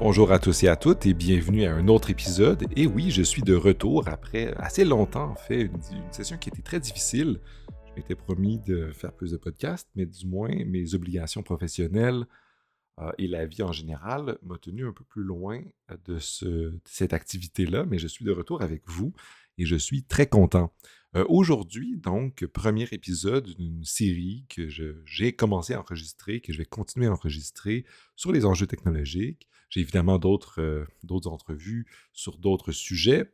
Bonjour à tous et à toutes et bienvenue à un autre épisode. Et oui, je suis de retour après assez longtemps en fait, une, session qui était très difficile. Je m'étais promis de faire plus de podcasts, mais du moins mes obligations professionnelles euh, et la vie en général m'ont tenu un peu plus loin de, cette activité-là, mais je suis de retour avec vous et je suis très content. Euh, aujourd'hui, donc, premier épisode d'une série que j'ai commencé à enregistrer, que je vais continuer à enregistrer sur les enjeux technologiques. J'ai évidemment d'autres euh, entrevues sur d'autres sujets.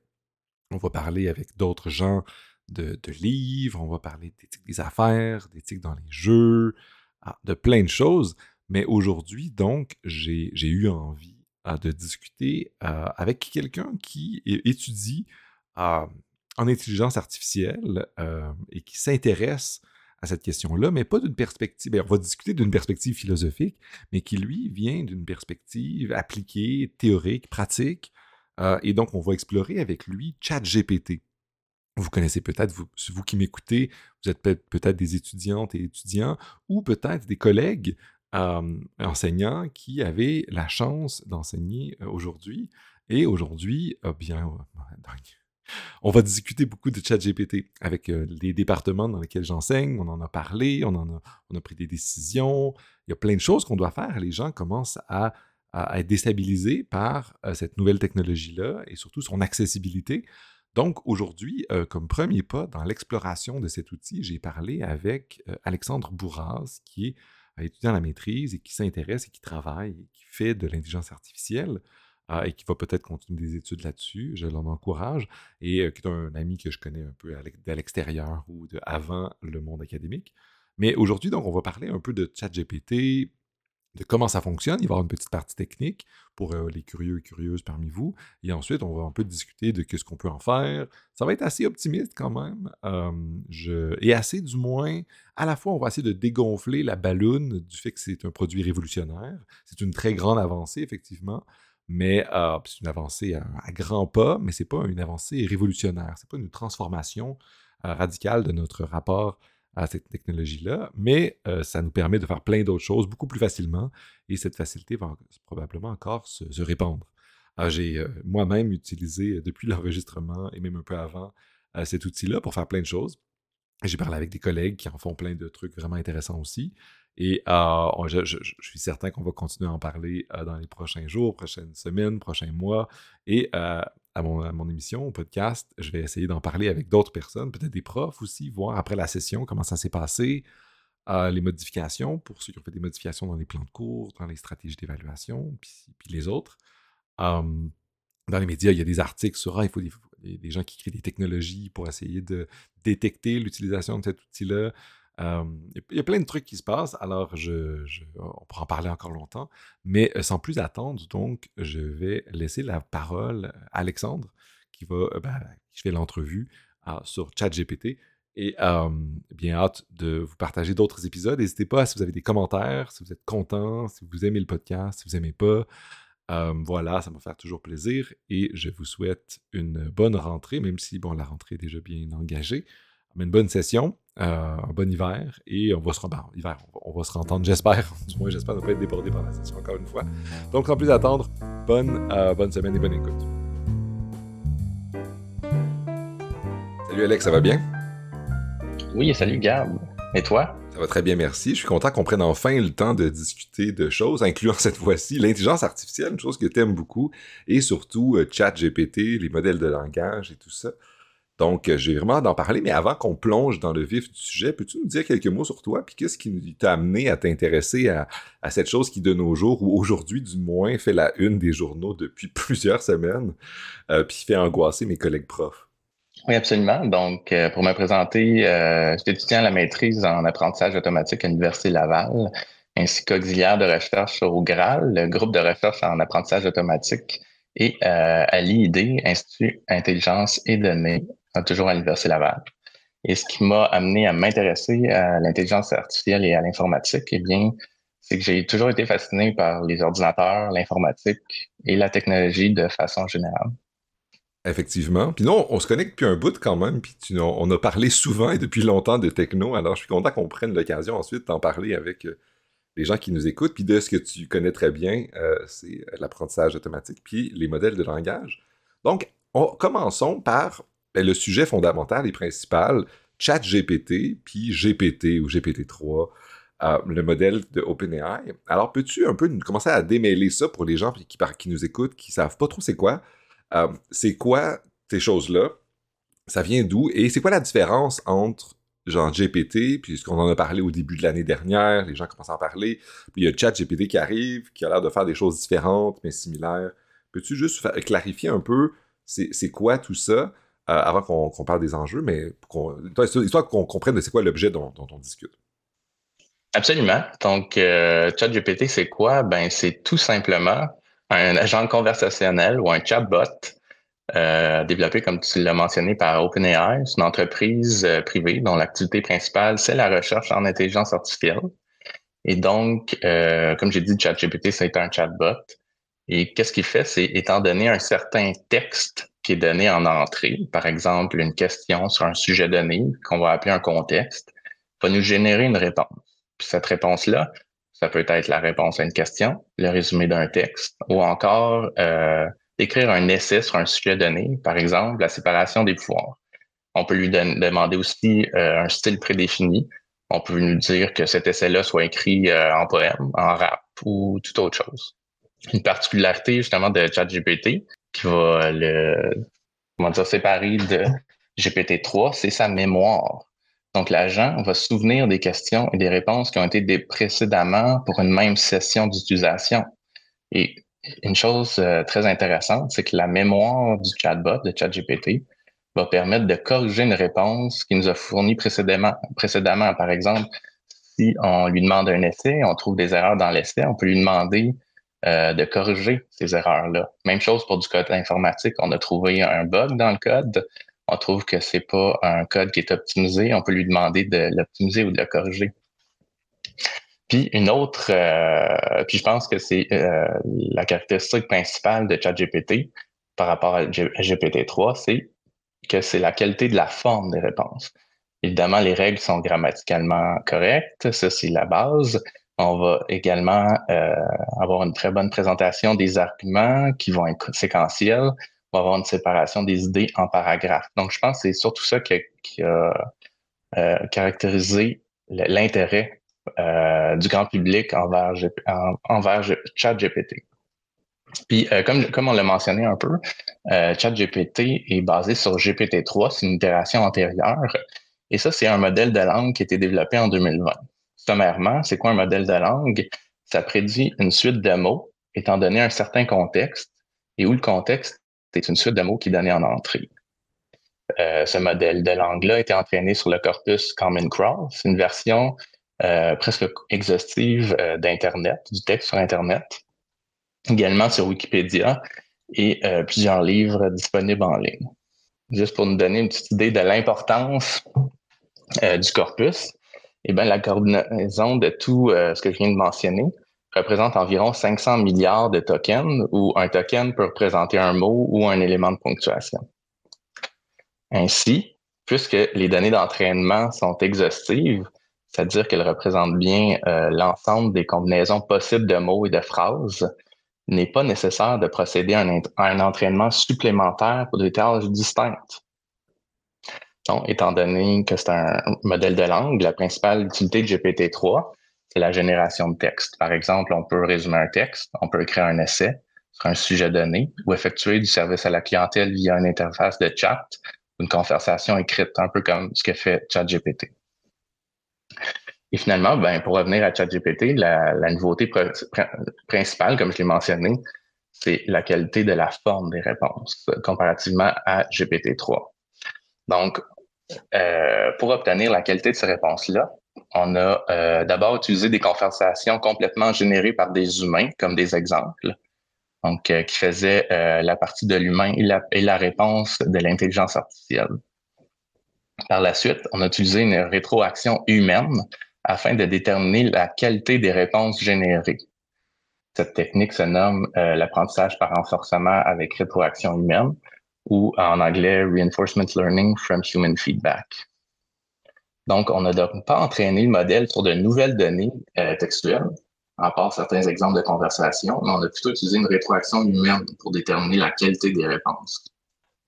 On va parler avec d'autres gens de, livres, on va parler d'éthique des affaires, d'éthique dans les jeux, ah, de plein de choses. Mais aujourd'hui, donc, j'ai eu envie ah, de discuter euh, avec quelqu'un qui étudie en intelligence artificielle euh, et qui s'intéresse à cette question-là, mais pas d'une perspective, ben, on va discuter d'une perspective philosophique, mais qui, lui, vient d'une perspective appliquée, théorique, pratique. Euh, et donc, on va explorer avec lui ChatGPT. Vous connaissez peut-être, vous, qui m'écoutez, vous êtes peut-être des étudiantes et étudiants, ou peut-être des collègues euh, enseignants qui avaient la chance d'enseigner aujourd'hui. Et aujourd'hui, eh bien, on va discuter beaucoup de ChatGPT avec euh, les départements dans lesquels j'enseigne. On en a parlé, on, en a, pris des décisions. Il y a plein de choses qu'on doit faire. Les gens commencent à, être déstabilisés par euh, cette nouvelle technologie-là et surtout son accessibilité. Donc aujourd'hui, euh, comme premier pas dans l'exploration de cet outil, j'ai parlé avec Alexandre Bourras, qui est étudiant à la maîtrise et qui s'intéresse et qui travaille et qui fait de l'intelligence artificielle. Ah, et qui va peut-être continuer des études là-dessus. Je l'en encourage. Et euh, qui est un ami que je connais un peu à l'extérieur ou de avant le monde académique. Mais aujourd'hui, donc, on va parler un peu de ChatGPT, de comment ça fonctionne. Il va y avoir une petite partie technique pour euh, les curieux et curieuses parmi vous. Et ensuite, on va un peu discuter de ce qu'on peut en faire. Ça va être assez optimiste quand même. Et assez, du moins, à la fois, on va essayer de dégonfler la balloune du fait que c'est un produit révolutionnaire. C'est une très grande avancée, effectivement mais euh, c'est une avancée à, grands pas, mais ce n'est pas une avancée révolutionnaire, ce n'est pas une transformation euh, radicale de notre rapport à cette technologie-là, mais euh, ça nous permet de faire plein d'autres choses beaucoup plus facilement, et cette facilité va probablement encore se, répandre. J'ai moi-même utilisé depuis l'enregistrement et même un peu avant cet outil-là pour faire plein de choses. J'ai parlé avec des collègues qui en font plein de trucs vraiment intéressants aussi. Et euh, je, suis certain qu'on va continuer à en parler euh, dans les prochains jours, prochaines semaines, prochains mois. Et euh, à, mon, émission, au podcast, je vais essayer d'en parler avec d'autres personnes, peut-être des profs aussi, voir après la session comment ça s'est passé, les modifications, pour ceux qui ont fait des modifications dans les plans de cours, dans les stratégies d'évaluation, puis, les autres. dans les médias, il y a des articles sur ah, il faut des gens qui créent des technologies pour essayer de détecter l'utilisation de cet outil-là il y a plein de trucs qui se passent, alors on pourra en parler encore longtemps, mais sans plus attendre, donc, je vais laisser la parole à Alexandre, qui va, ben, qui fait l'entrevue sur ChatGPT, et bien hâte de vous partager d'autres épisodes. N'hésitez pas si vous avez des commentaires, si vous êtes content, si vous aimez le podcast, si vous n'aimez pas. voilà, ça me faire toujours plaisir et je vous souhaite une bonne rentrée, même si bon, la rentrée est déjà bien engagée une bonne session, euh, un bon hiver, et on va se, ben, hiver, on va, se rentendre, j'espère. Du moins, j'espère ne pas être débordé par la session encore une fois. Donc, sans plus attendre, bonne, euh, bonne semaine et bonne écoute. Salut Alex, ça va bien? Oui, salut Gab. Et toi? Ça va très bien, merci. Je suis content qu'on prenne enfin le temps de discuter de choses, incluant cette fois-ci l'intelligence artificielle, une chose que tu aimes beaucoup, et surtout euh, ChatGPT, les modèles de langage et tout ça. Donc, euh, j'ai vraiment d'en parler, mais avant qu'on plonge dans le vif du sujet, peux-tu nous dire quelques mots sur toi, puis qu'est-ce qui t'a amené à t'intéresser à, cette chose qui, de nos jours, ou aujourd'hui du moins, fait la une des journaux depuis plusieurs semaines, euh, puis fait angoisser mes collègues profs? Oui, absolument. Donc, euh, pour me présenter, euh, j'étais étudiant à la maîtrise en apprentissage automatique à l'Université Laval, ainsi qu'auxiliaire de recherche au GRAL, le groupe de recherche en apprentissage automatique, et à l'IID, Institut Intelligence et Données, toujours à l'Université Laval. Et ce qui m'a amené à m'intéresser à l'intelligence artificielle et à l'informatique, eh bien, c'est que j'ai toujours été fasciné par les ordinateurs, l'informatique et la technologie de façon générale. Effectivement. Puis non, on se connecte depuis un bout quand même, puis on a parlé souvent et depuis longtemps de techno, alors je suis content qu'on prenne l'occasion ensuite d'en parler avec, les gens qui nous écoutent, puis de ce que tu connais très bien, euh, c'est l'apprentissage automatique, puis les modèles de langage. Donc, commençons par ben, le sujet fondamental et principal, ChatGPT, puis GPT ou GPT-3, euh, le modèle de OpenAI. Alors, peux-tu un peu commencer à démêler ça pour les gens qui, nous écoutent, qui savent pas trop c'est quoi? Euh, c'est quoi ces choses-là? Ça vient d'où? Et c'est quoi la différence entre genre GPT, puis ce qu'on en a parlé au début de l'année dernière, les gens commencent à en parler, puis il y a ChatGPT qui arrive, qui a l'air de faire des choses différentes, mais similaires. Peux-tu juste clarifier un peu c'est quoi tout ça? Euh, avant qu'on parle des enjeux, mais histoire qu'on comprenne c'est quoi l'objet dont, on discute? Absolument. Donc, euh, ChatGPT, c'est quoi? Ben, c'est tout simplement un agent conversationnel ou un chatbot euh, développé, comme tu l'as mentionné, par OpenAI. C'est une entreprise euh, privée dont l'activité principale, c'est la recherche en intelligence artificielle. Et donc, comme j'ai dit, ChatGPT, c'est un chatbot. Et qu'est-ce qu'il fait? C'est, étant donné un certain texte qui est donné en entrée, par exemple une question sur un sujet donné, qu'on va appeler un contexte, va nous générer une réponse. Cette réponse-là, ça peut être la réponse à une question, le résumé d'un texte, ou encore euh, écrire un essai sur un sujet donné, par exemple la séparation des pouvoirs. On peut lui demander aussi euh, un style prédéfini. On peut lui dire que cet essai-là soit écrit euh, en poème, en rap ou toute autre chose une particularité justement de ChatGPT qui va le comment dire, séparer de GPT-3, c'est sa mémoire. Donc, l'agent va souvenir des questions et des réponses qui ont été précédemment pour une même session d'utilisation. Et une chose euh, très intéressante, c'est que la mémoire du chatbot, de ChatGPT, va permettre de corriger une réponse qui nous a fournie précédemment. précédemment. Par exemple, si on lui demande un essai, on trouve des erreurs dans l'essai, on peut lui demander euh, de corriger ces erreurs-là. Même chose pour du code informatique. On a trouvé un bug dans le code. On trouve que c'est pas un code qui est optimisé. On peut lui demander de l'optimiser ou de le corriger. Puis une autre, euh, puis je pense que c'est euh, la caractéristique principale de ChatGPT par rapport à GPT-3, c'est que c'est la qualité de la forme des réponses. Évidemment, les règles sont grammaticalement correctes, ça c'est la base, on va également euh, avoir une très bonne présentation des arguments qui vont être séquentiels. On va avoir une séparation des idées en paragraphes. Donc, je pense que c'est surtout ça qui a, euh, caractérisé l'intérêt euh, du grand public envers, envers ChatGPT. Puis, comme, comme on l'a mentionné un peu, ChatGPT est basé sur GPT-3, c'est une itération antérieure. Et ça, c'est un modèle de langue qui a été développé en 2020 sommairement, c'est quoi un modèle de langue? Ça prédit une suite de mots étant donné un certain contexte et où le contexte est une suite de mots qui est donnée en entrée. Euh, ce modèle de langue-là a été entraîné sur le corpus Common Crawl. C'est une version euh, presque exhaustive euh, d'Internet, du texte sur Internet. Également sur Wikipédia et plusieurs livres disponibles en ligne. Juste pour nous donner une petite idée de l'importance du corpus, eh bien, la coordinaison de tout euh, ce que je viens de mentionner représente environ 500 milliards de tokens, où un token peut représenter un mot ou un élément de ponctuation. Ainsi, puisque les données d'entraînement sont exhaustives, c'est-à-dire qu'elles représentent bien euh, l'ensemble des combinaisons possibles de mots et de phrases, n'est pas nécessaire de procéder à un, à un entraînement supplémentaire pour des tâches distinctes étant donné que c'est un modèle de langue, la principale utilité de GPT-3, c'est la génération de texte. Par exemple, on peut résumer un texte, on peut écrire un essai sur un sujet donné ou effectuer du service à la clientèle via une interface de chat une conversation écrite, un peu comme ce que fait ChatGPT. Et finalement, ben, pour revenir à ChatGPT, la nouveauté principale, comme je l'ai mentionné, c'est la qualité de la forme des réponses comparativement à GPT-3. Donc, euh, pour obtenir la qualité de ces réponses-là, on a euh, d'abord utilisé des conversations complètement générées par des humains, comme des exemples, donc euh, qui faisaient la partie de l'humain et la, et la réponse de l'intelligence artificielle. Par la suite, on a utilisé une rétroaction humaine afin de déterminer la qualité des réponses générées. Cette technique se nomme l'apprentissage par renforcement avec rétroaction humaine ou en anglais Reinforcement Learning from Human Feedback. Donc, on n'a donc pas entraîné le modèle sur de nouvelles données euh, textuelles, en part certains exemples de conversation, mais on a plutôt utilisé une rétroaction humaine pour déterminer la qualité des réponses.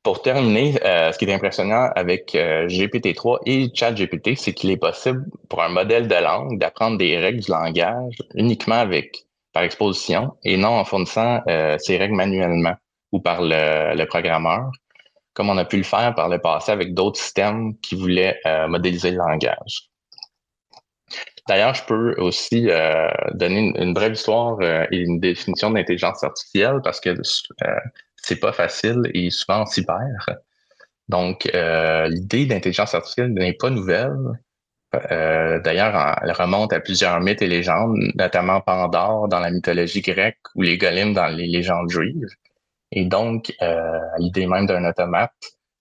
Pour terminer, euh, ce qui est impressionnant avec euh, GPT-3 et ChatGPT, c'est qu'il est possible pour un modèle de langue d'apprendre des règles du langage uniquement avec par exposition et non en fournissant ces règles manuellement ou par le, programmeur, comme on a pu le faire par le passé avec d'autres systèmes qui voulaient modéliser le langage. D'ailleurs, je peux aussi euh, donner une, brève histoire euh, et une définition d'intelligence artificielle parce que euh, c'est pas facile et souvent on s'y perd. Donc, l'idée d'intelligence artificielle n'est pas nouvelle. D'ailleurs, elle remonte à plusieurs mythes et légendes, notamment Pandore dans la mythologie grecque ou les golems dans les légendes juives. Et donc, l'idée même d'un automate,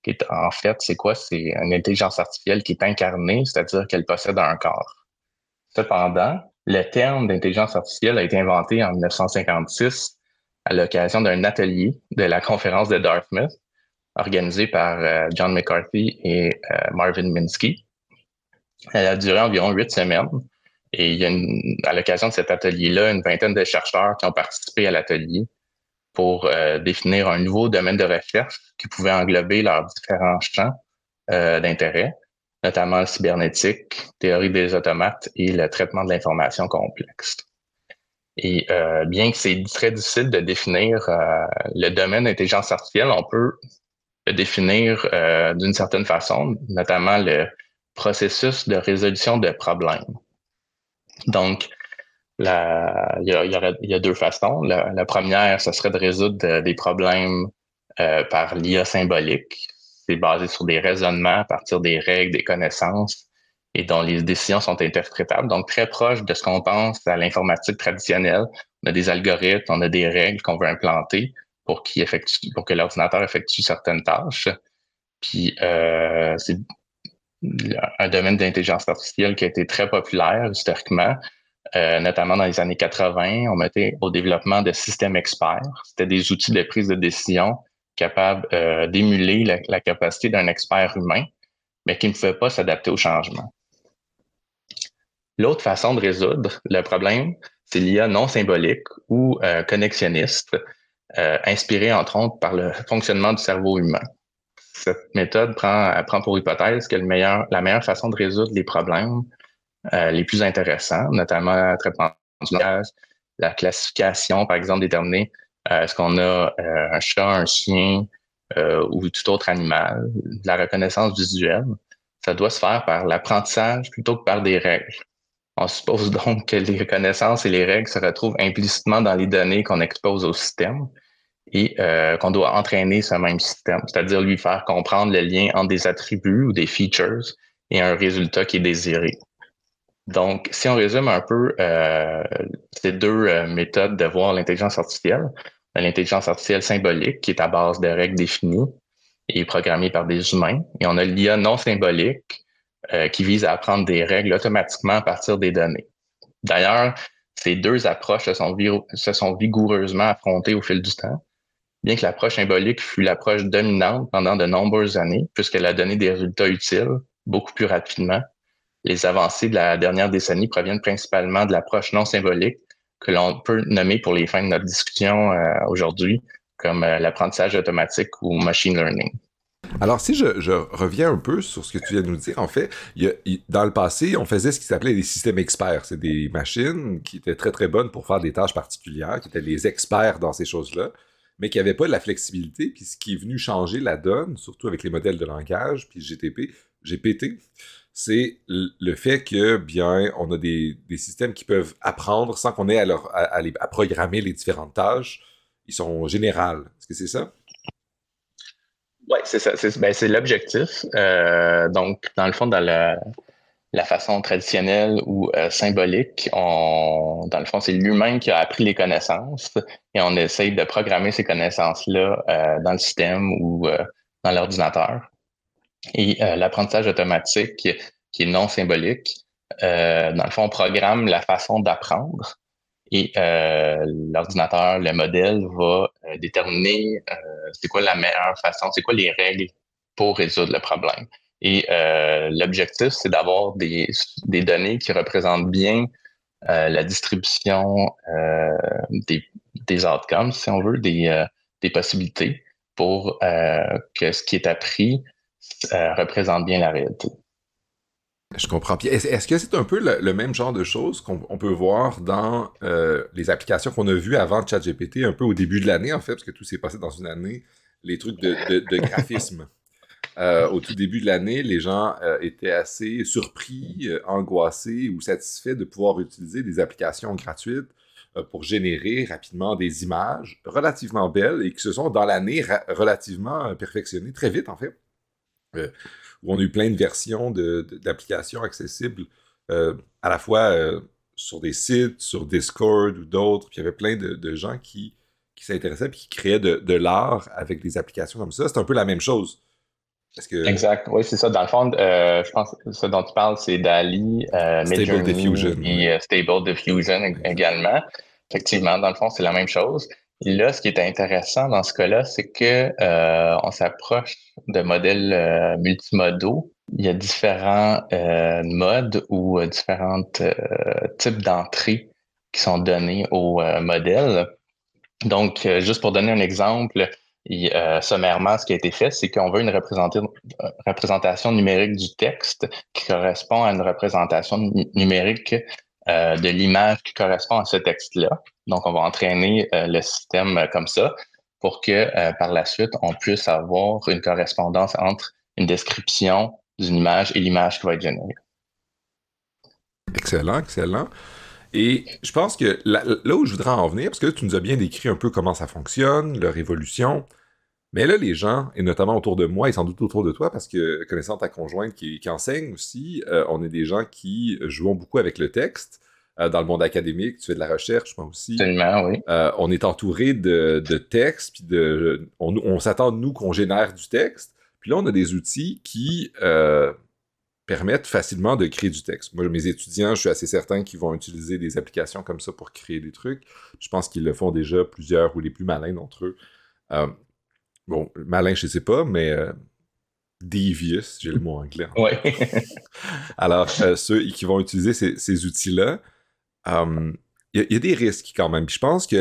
qui est en fait, c'est quoi? C'est une intelligence artificielle qui est incarnée, c'est-à-dire qu'elle possède un corps. Cependant, le terme d'intelligence artificielle a été inventé en 1956 à l'occasion d'un atelier de la conférence de Dartmouth organisé par euh, John McCarthy et euh, Marvin Minsky. Elle a duré environ huit semaines et il y a à l'occasion de cet atelier-là une vingtaine de chercheurs qui ont participé à l'atelier pour euh, définir un nouveau domaine de recherche qui pouvait englober leurs différents champs d'intérêt notamment la cybernétique, théorie des automates et le traitement de l'information complexe. Et euh, bien que c'est très difficile de définir euh, le domaine d'intelligence artificielle, on peut le définir euh, d'une certaine façon, notamment le processus de résolution de problèmes. Donc, la, il, y a, il, y a, deux façons. La, première, ce serait de résoudre des problèmes par l'IA symbolique, c'est basé sur des raisonnements à partir des règles, des connaissances et dont les décisions sont interprétables. Donc, très proche de ce qu'on pense à l'informatique traditionnelle. On a des algorithmes, on a des règles qu'on veut implanter pour, effectue, pour que l'ordinateur effectue certaines tâches. Puis, euh, c'est un domaine d'intelligence artificielle qui a été très populaire historiquement, euh, notamment dans les années 80. On mettait au développement de systèmes experts. C'était des outils de prise de décision capable euh, d'émuler la, capacité d'un expert humain, mais qui ne pouvait pas s'adapter au changement. L'autre façon de résoudre le problème, c'est l'IA non symbolique ou euh, connexionniste, inspirée entre autres par le fonctionnement du cerveau humain. Cette méthode prend, pour hypothèse que la meilleure façon de résoudre les problèmes les plus intéressants, notamment le traitement du langage, la classification, par exemple, déterminer euh, est-ce qu'on a euh, un chat, un chien euh, ou tout autre animal? la reconnaissance visuelle, ça doit se faire par l'apprentissage plutôt que par des règles. On suppose donc que les reconnaissances et les règles se retrouvent implicitement dans les données qu'on expose au système et qu'on doit entraîner ce même système, c'est-à-dire lui faire comprendre le lien entre des attributs ou des features et un résultat qui est désiré. Donc, si on résume un peu ces deux méthodes de voir l'intelligence artificielle, l'intelligence artificielle symbolique qui est à base de règles définies et programmée par des humains. Et on a l'IA non symbolique euh, qui vise à apprendre des règles automatiquement à partir des données. D'ailleurs, ces deux approches se sont, se sont vigoureusement affrontées au fil du temps, bien que l'approche symbolique fut l'approche dominante pendant de nombreuses années, puisqu'elle a donné des résultats utiles beaucoup plus rapidement. Les avancées de la dernière décennie proviennent principalement de l'approche non symbolique, que l'on peut nommer pour les fins de notre discussion euh, aujourd'hui comme euh, l'apprentissage automatique ou machine learning. Alors, si je, reviens un peu sur ce que tu viens de nous dire, en fait, dans le passé, on faisait ce qui s'appelait des systèmes experts. C'est des machines qui étaient très, très bonnes pour faire des tâches particulières, qui étaient les experts dans ces choses-là, mais qui n'avaient pas de la flexibilité. Puis ce qui est venu changer la donne, surtout avec les modèles de langage, puis GTP, GPT, c'est le fait que, bien, on a des, systèmes qui peuvent apprendre sans qu'on ait à, programmer les différentes tâches. Ils sont générales. Est-ce que c'est ça? Oui, c'est ça. C'est ben, l'objectif. Euh, donc, dans le fond, dans la, façon traditionnelle ou euh, symbolique, on, dans le fond, c'est l'humain qui a appris les connaissances et on essaye de programmer ces connaissances-là euh, dans le système ou dans l'ordinateur. Et euh, l'apprentissage automatique, qui est non symbolique, euh, dans le fond, on programme la façon d'apprendre et euh, l'ordinateur, le modèle va déterminer c'est quoi la meilleure façon, c'est quoi les règles pour résoudre le problème. Et l'objectif, c'est d'avoir des, des données qui représentent bien la distribution des, des outcomes, si on veut, des, des possibilités pour que ce qui est appris représente bien la réalité. Je comprends. est-ce que c'est un peu le, même genre de choses qu'on peut voir dans les applications qu'on a vues avant ChatGPT, un peu au début de l'année, en fait, parce que tout s'est passé dans une année, les trucs de graphisme? Euh, au tout début de l'année, les gens euh, étaient assez surpris, euh, angoissés ou satisfaits de pouvoir utiliser des applications gratuites pour générer rapidement des images relativement belles et qui se sont dans l'année relativement perfectionnées, très vite en fait. Où on a eu plein de versions d'applications accessibles à la fois sur des sites, sur Discord ou d'autres. Puis il y avait plein de, gens qui, qui s'intéressaient et qui créaient de, l'art avec des applications comme ça. C'est un peu la même chose. Exact. Oui, c'est ça. Dans le fond, euh, je pense que ce dont tu parles, c'est DALI, euh, Stable Diffusion. et euh, Stable Diffusion également. Effectivement, dans le fond, c'est la même chose. Là, ce qui est intéressant dans ce cas-là, c'est que euh, on s'approche de modèles euh, multimodaux. Il y a différents modes ou différents types d'entrées qui sont donnés au modèle. Donc, juste pour donner un exemple, euh, sommairement, ce qui a été fait, c'est qu'on veut une représentation numérique du texte qui correspond à une représentation numérique euh, de l'image qui correspond à ce texte-là. Donc, on va entraîner euh, le système comme ça pour que par la suite, on puisse avoir une correspondance entre une description d'une image et l'image qui va être générée. Excellent, excellent. Et je pense que là, où je voudrais en venir, parce que tu nous as bien décrit un peu comment ça fonctionne, leur évolution, mais là, les gens, et notamment autour de moi, et sans doute autour de toi, parce que connaissant ta conjointe qui, enseigne aussi, euh, on est des gens qui jouent beaucoup avec le texte. Euh, dans le monde académique, tu fais de la recherche, moi aussi. Absolument, oui. Euh, on est entouré de, textes, puis de, on, s'attend de nous qu'on génère du texte. Puis là, on a des outils qui permettent facilement de créer du texte. Moi, mes étudiants, je suis assez certain qu'ils vont utiliser des applications comme ça pour créer des trucs. Je pense qu'ils le font déjà plusieurs ou les plus malins d'entre eux. Bon, malin, je sais pas, mais euh, devious, j'ai le mot anglais. Oui. Alors, euh, ceux qui vont utiliser ces, outils-là, euh, il y, a des risques quand même. Puis je pense que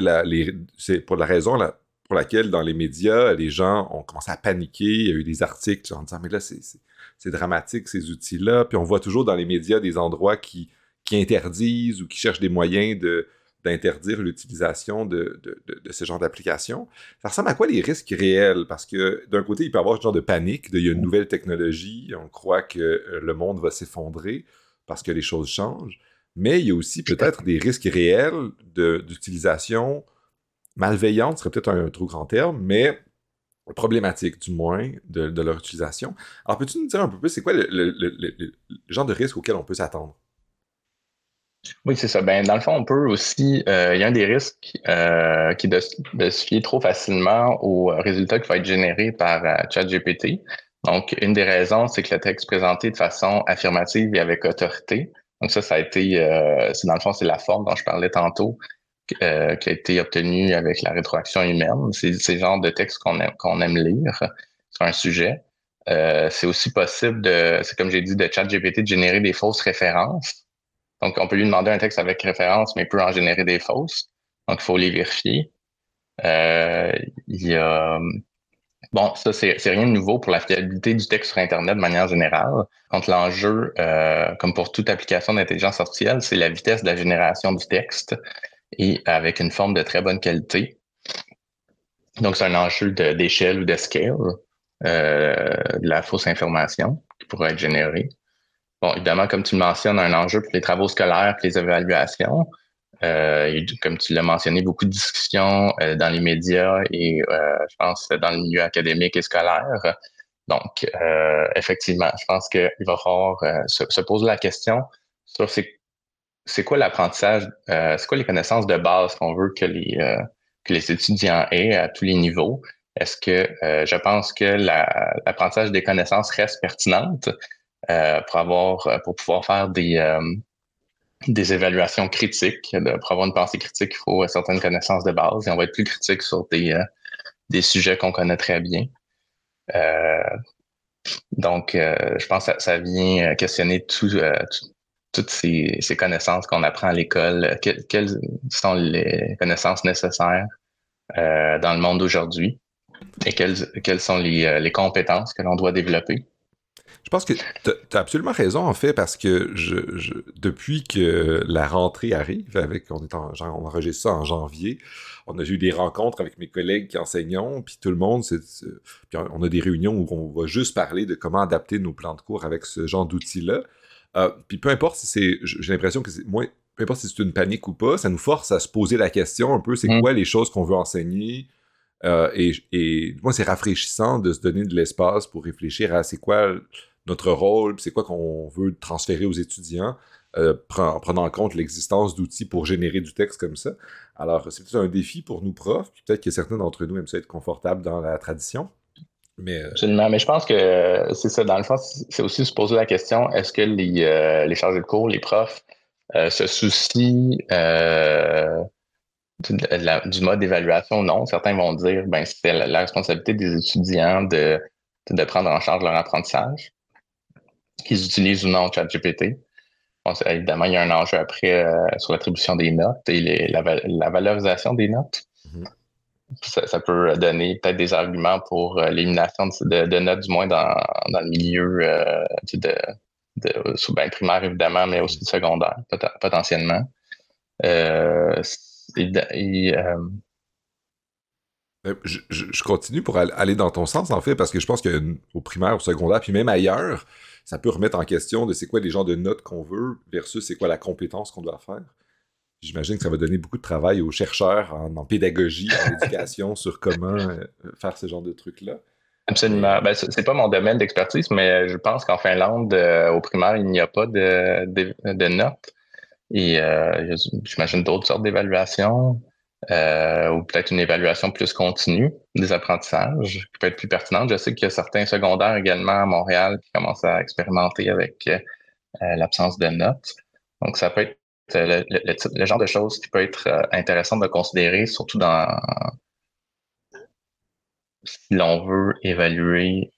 c'est pour la raison pour laquelle dans les médias, les gens ont commencé à paniquer. Il y a eu des articles en disant Mais là, c'est dramatique ces outils-là. Puis on voit toujours dans les médias des endroits qui, qui interdisent ou qui cherchent des moyens de, d'interdire l'utilisation de, de, ce genre d'application. Ça ressemble à quoi les risques réels? Parce que d'un côté, il peut y avoir ce genre de panique, de, il y a une nouvelle technologie, on croit que euh, le monde va s'effondrer parce que les choses changent, mais il y a aussi peut-être des risques réels d'utilisation malveillante, serait peut-être un, trop grand terme, mais problématique du moins de, leur utilisation. Alors peux-tu nous dire un peu plus, c'est quoi le, le genre de risque auquel on peut s'attendre? Oui, c'est ça. Ben, dans le fond, on peut aussi, euh, il y a un des risques euh, qui est de, se fier trop facilement aux résultats qui va être généré par euh, ChatGPT. Donc, une des raisons, c'est que le texte présenté de façon affirmative et avec autorité. Donc, ça, ça a été, c'est dans le fond, c'est la forme dont je parlais tantôt, qui a été obtenue avec la rétroaction humaine. C'est le genre de texte qu'on aime, qu'on aime lire sur un sujet. c'est aussi possible de, c'est comme j'ai dit, de ChatGPT de générer des fausses références. Donc, on peut lui demander un texte avec référence, mais il peut en générer des fausses. Donc, il faut les vérifier. Euh, il y a... Bon, ça, c'est rien de nouveau pour la fiabilité du texte sur Internet de manière générale. Contre l'enjeu, euh, comme pour toute application d'intelligence artificielle, c'est la vitesse de la génération du texte et avec une forme de très bonne qualité. Donc, c'est un enjeu d'échelle ou de scale euh, de la fausse information qui pourrait être générée. Évidemment, comme tu le mentionnes, un enjeu pour les travaux scolaires et les évaluations. Euh, comme tu l'as mentionné, beaucoup de discussions euh, dans les médias et euh, je pense dans le milieu académique et scolaire. Donc, effectivement, je pense qu'il va falloir se, se, poser la question sur c'est quoi l'apprentissage, c'est quoi les connaissances de base qu'on veut que les, que les étudiants aient à tous les niveaux. Est-ce que je pense que l'apprentissage des connaissances reste pertinente? Euh, pour avoir, euh, pour pouvoir faire des, euh, des évaluations critiques. pour avoir une pensée critique, il faut certaines connaissances de base et on va être plus critique sur des, des sujets qu'on connaît très bien. donc, je pense que ça, vient questionner tout, toutes ces, connaissances qu'on apprend à l'école, quelles sont les connaissances nécessaires dans le monde d'aujourd'hui et quelles, quelles sont les, les compétences que l'on doit développer. Je pense que tu as absolument raison, en fait, parce que je, depuis que la rentrée arrive, avec on, est en, on enregistre ça en janvier, on a eu des rencontres avec mes collègues qui enseignent, puis tout le monde, puis on a des réunions où on va juste parler de comment adapter nos plans de cours avec ce genre d'outils-là. Euh, puis peu importe si c'est, j'ai l'impression que c'est moins, peu importe si c'est une panique ou pas, ça nous force à se poser la question un peu, c'est mmh. quoi les choses qu'on veut enseigner, euh, et, et, moi, c'est rafraîchissant de se donner de l'espace pour réfléchir à c'est quoi notre rôle, c'est quoi qu'on veut transférer aux étudiants, euh, en prenant en compte l'existence d'outils pour générer du texte comme ça. Alors, c'est peut-être un défi pour nous profs, puis peut-être que certains d'entre nous aiment ça être confortables dans la tradition. Mais, euh, Absolument, mais je pense que c'est ça, dans le fond, c'est aussi se poser la question, est-ce que les, euh, les chargés de cours, les profs, se soucient du, mode d'évaluation? Non, certains vont dire, ben c'est la, responsabilité des étudiants de, de prendre en charge leur apprentissage qu'ils utilisent ou non ChatGPT. Bon, évidemment, il y a un enjeu après euh, sur l'attribution des notes et la, valorisation des notes. Mm-hmm. ça, peut donner peut-être des arguments pour euh, l'élimination de, notes, du moins dans, le milieu euh, de, sous ben, primaire, évidemment, mais aussi secondaire, potentiellement. je, continue pour aller dans ton sens, en fait, parce que je pense qu'au primaire, au secondaire, puis même ailleurs, ça peut remettre en question de c'est quoi les genres de notes qu'on veut versus c'est quoi la compétence qu'on doit faire. J'imagine que ça va donner beaucoup de travail aux chercheurs en, pédagogie, en éducation, sur comment euh, faire ce genre de trucs-là. Absolument. Ben, c'est pas mon domaine d'expertise, mais je pense qu'en Finlande, euh, au primaire, il n'y a pas de, de, notes. Et euh, j'imagine d'autres sortes d'évaluations. Euh, ou peut-être une évaluation plus continue des apprentissages qui peut être plus pertinente. Je sais qu'il y a certains secondaires également à Montréal qui commencent à expérimenter avec euh, l'absence de notes. Donc, ça peut être le, genre de choses qui peut être euh, intéressant de considérer, surtout dans si l'on veut évaluer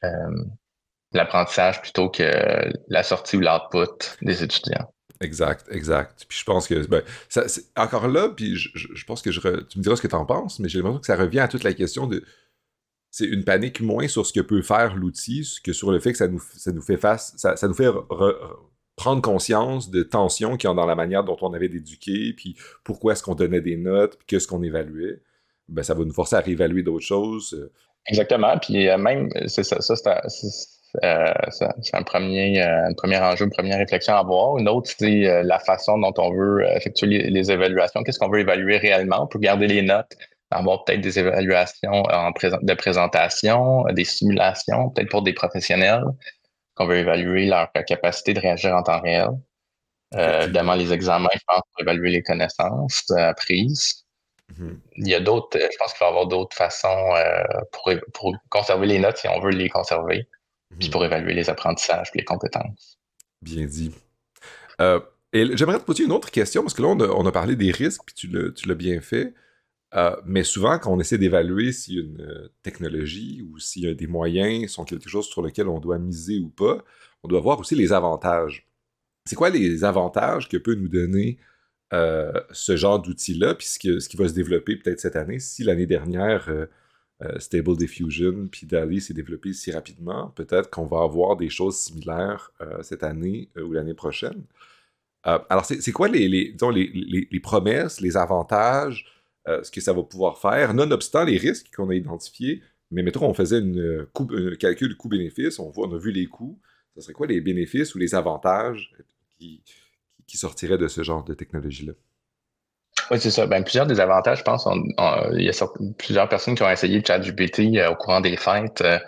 l'apprentissage plutôt que la sortie ou l'output des étudiants. Exact, exact. Puis je pense que, ben, ça, encore là, puis je, pense que je tu me diras ce que tu en penses, mais j'ai l'impression que ça revient à toute la question de. C'est une panique moins sur ce que peut faire l'outil que sur le fait que ça nous, ça nous fait face, ça, nous fait prendre conscience de tensions qu'il y a dans la manière dont on avait d'éduquer, puis pourquoi est-ce qu'on donnait des notes, puis qu'est-ce qu'on évaluait. Ben, ça va nous forcer à réévaluer d'autres choses. Euh. Exactement. Puis euh, même, c'est ça, ça c'est euh, c'est un premier, euh, premier enjeu, une première réflexion à avoir. Une autre, c'est euh, la façon dont on veut effectuer les, évaluations. Qu'est-ce qu'on veut évaluer réellement pour garder les notes, avoir peut-être des évaluations en de présentation, des simulations, peut-être pour des professionnels, qu'on veut évaluer leur capacité de réagir en temps réel. évidemment, les examens, je pense, pour évaluer les connaissances apprises. Mm-hmm. Il y a d'autres, je pense qu'il va y avoir d'autres façons pour, pour conserver les notes si on veut les conserver puis pour évaluer les apprentissages les compétences. Bien dit. Euh, et j'aimerais te poser une autre question, parce que là, on a, parlé des risques, puis tu l'as bien fait. Euh, mais souvent, quand on essaie d'évaluer si une euh, technologie ou si des moyens sont quelque chose sur lequel on doit miser ou pas, on doit voir aussi les avantages. C'est quoi les avantages que peut nous donner ce genre d'outil-là, puis ce qui, va se développer peut-être cette année, si l'année dernière, Stable Diffusion, puis DALI s'est développé si rapidement, peut-être qu'on va avoir des choses similaires euh, cette année euh, ou l'année prochaine. alors, c'est quoi les, promesses, les avantages, ce que ça va pouvoir faire, nonobstant les risques qu'on a identifiés, mais mettons, on faisait un calcul coût-bénéfice, on, a vu les coûts, ce serait quoi les bénéfices ou les avantages qui sortiraient de ce genre de technologie-là? Oui, c'est ça. Ben, plusieurs des avantages, je pense, il y a plusieurs personnes qui ont essayé ChatGPT euh, au courant des fêtes euh,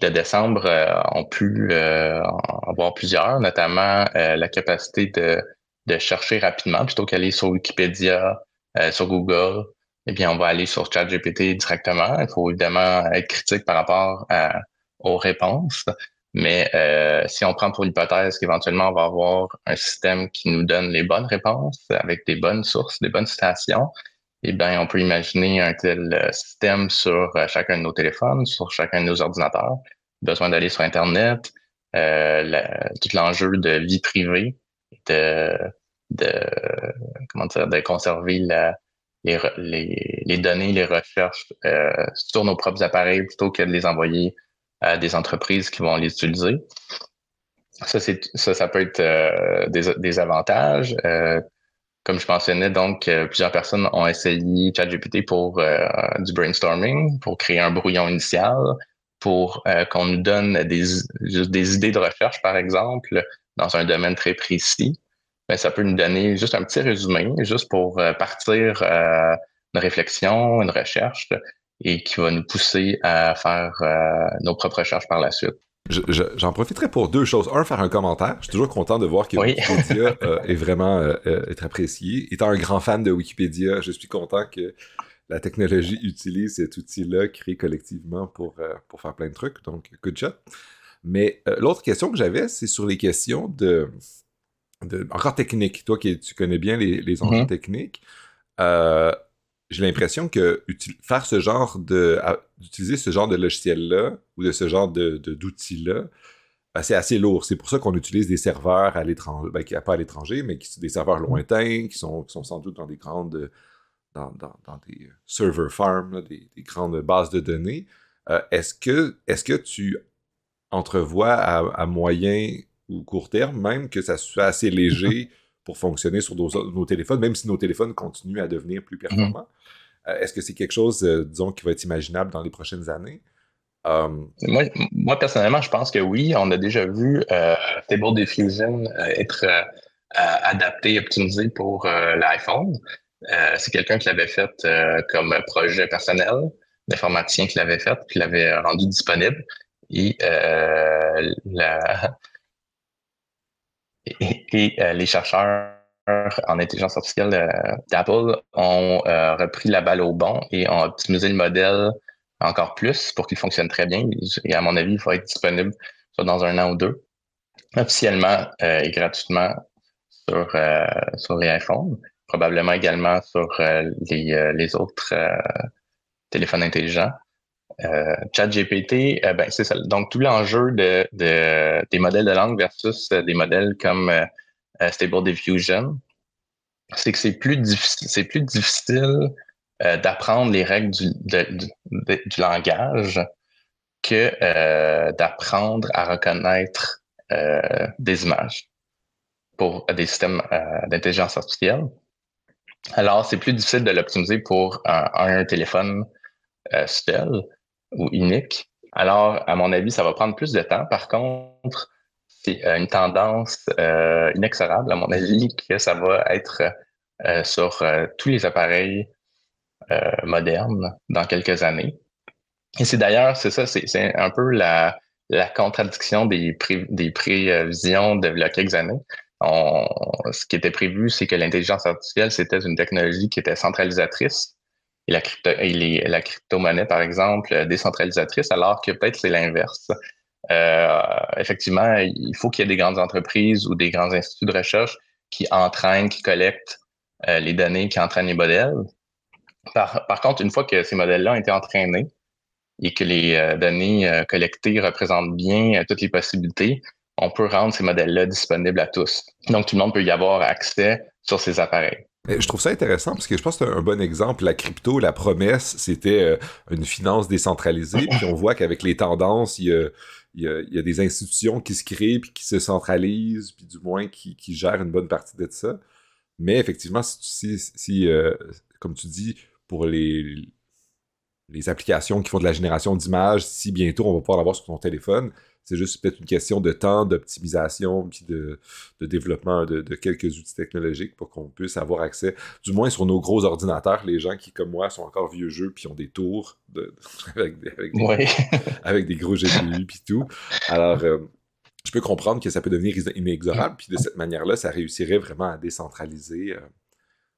de décembre euh, ont pu avoir plusieurs, notamment la capacité de, de chercher rapidement plutôt qu'aller sur Wikipédia, sur Google. Eh bien, on va aller sur ChatGPT directement. Il faut évidemment être critique par rapport aux réponses. Mais euh, si on prend pour l'hypothèse qu'éventuellement on va avoir un système qui nous donne les bonnes réponses avec des bonnes sources, des bonnes citations, eh bien, on peut imaginer un tel euh, système sur euh, chacun de nos téléphones, sur chacun de nos ordinateurs. Besoin d'aller sur Internet, tout l'enjeu de vie privée de, de comment dire, de conserver la, les, les, les, données, les recherches euh, sur nos propres appareils plutôt que de les envoyer à des entreprises qui vont les utiliser. Ça, ça, peut être euh, des, avantages. Euh, comme je mentionnais, donc, euh, plusieurs personnes ont essayé ChatGPT pour du brainstorming, pour créer un brouillon initial, pour qu'on nous donne des, juste des idées de recherche, par exemple, dans un domaine très précis. Ben, ça peut nous donner juste un petit résumé, juste pour partir une réflexion, une recherche, et qui va nous pousser à faire nos propres recherches par la suite. J'en profiterai pour deux choses. Un, faire un commentaire. Je suis toujours content de voir que Wikipédia euh, est vraiment euh, euh, est apprécié. Étant un grand fan de Wikipédia, je suis content que la technologie utilise cet outil-là créé collectivement pour, pour faire plein de trucs. Donc, good job. Mais l'autre question que j'avais, c'est sur les questions de, de, encore techniques. Toi qui tu connais bien les, les enjeux mm-hmm. techniques, j'ai l'impression que faire ce genre de d'utiliser ce genre de logiciel-là ou de ce genre de, d'outils-là, ben, c'est assez lourd. C'est pour ça qu'on utilise des serveurs à l'étranger, ben, pas à l'étranger, mais qui sont des serveurs lointains, qui sont, sont sans doute dans des grandes dans, dans, des server farms, des, grandes bases de données. Euh, est-ce que est-ce que tu entrevois à, à, moyen ou court terme même que ça soit assez léger pour fonctionner sur nos, téléphones, même si nos téléphones continuent à devenir plus mhm. performants. Euh, est-ce que c'est quelque chose, euh, disons, qui va être imaginable dans les prochaines années? Um, moi, personnellement, je pense que oui. On a déjà vu euh, Stable Diffusion être adapté, optimisé pour l'iPhone. c'est quelqu'un qui l'avait fait comme projet personnel, l'informaticien qui l'avait fait, qui l'avait rendu disponible. Et la, et, euh, les chercheurs en intelligence artificielle euh, d'Apple ont euh, repris la balle au bon et ont optimisé le modèle encore plus pour qu'il fonctionne très bien. Et à mon avis, il va être disponible soit dans un an ou deux, officiellement et gratuitement sur, sur les iPhones, probablement également sur les, les autres téléphones intelligents. Euh, ChatGPT, euh, ben, c'est ça. Donc, tout l'enjeu de, de, des modèles de langue versus euh, des modèles comme Stable Diffusion, c'est que c'est plus difficile, d'apprendre les règles du, langage que d'apprendre à reconnaître des images pour des systèmes d'intelligence artificielle. Alors, c'est plus difficile de l'optimiser pour un téléphone seul ou unique. Alors, à mon avis, ça va prendre plus de temps. Par contre, c'est euh, une tendance euh, inexorable, à mon avis, que ça va être euh, sur tous les appareils modernes dans quelques années. Et c'est d'ailleurs, c'est ça, c'est un peu la, contradiction des, prévisions de quelques années. Ce qui était prévu, c'est que l'intelligence artificielle, c'était une technologie qui était centralisatrice et la, crypto, et la crypto-monnaie, par exemple, euh, décentralisatrice, alors que peut-être c'est l'inverse. Euh, effectivement, il faut qu'il y ait des grandes entreprises ou des grands instituts de recherche qui entraînent, qui collectent euh, les données, qui entraînent les modèles. Par, contre, une fois que ces modèles-là ont été entraînés et que les données collectées représentent bien toutes les possibilités, on peut rendre ces modèles-là disponibles à tous. Donc, tout le monde peut y avoir accès sur ces appareils. Je trouve ça intéressant parce que je pense que c'est un bon exemple. La crypto, la promesse, c'était euh, une finance décentralisée. Puis on voit qu'avec les tendances, il y, a, il, y a, des institutions qui se créent, puis qui se centralisent, puis du moins qui, qui gèrent une bonne partie de ça. Mais effectivement, si, si, euh, comme tu dis, pour les, les applications qui font de la génération d'images, si bientôt on va pouvoir l'avoir sur ton téléphone, c'est juste peut-être une question de temps, d'optimisation, puis de, développement de, quelques outils technologiques pour qu'on puisse avoir accès, du moins sur nos gros ordinateurs, les gens qui, comme moi, sont encore vieux jeux, puis ont des tours avec, des, gros GPU, puis tout. Alors, euh, je peux comprendre que ça peut devenir inexorable, puis de cette manière-là, ça réussirait vraiment à décentraliser euh,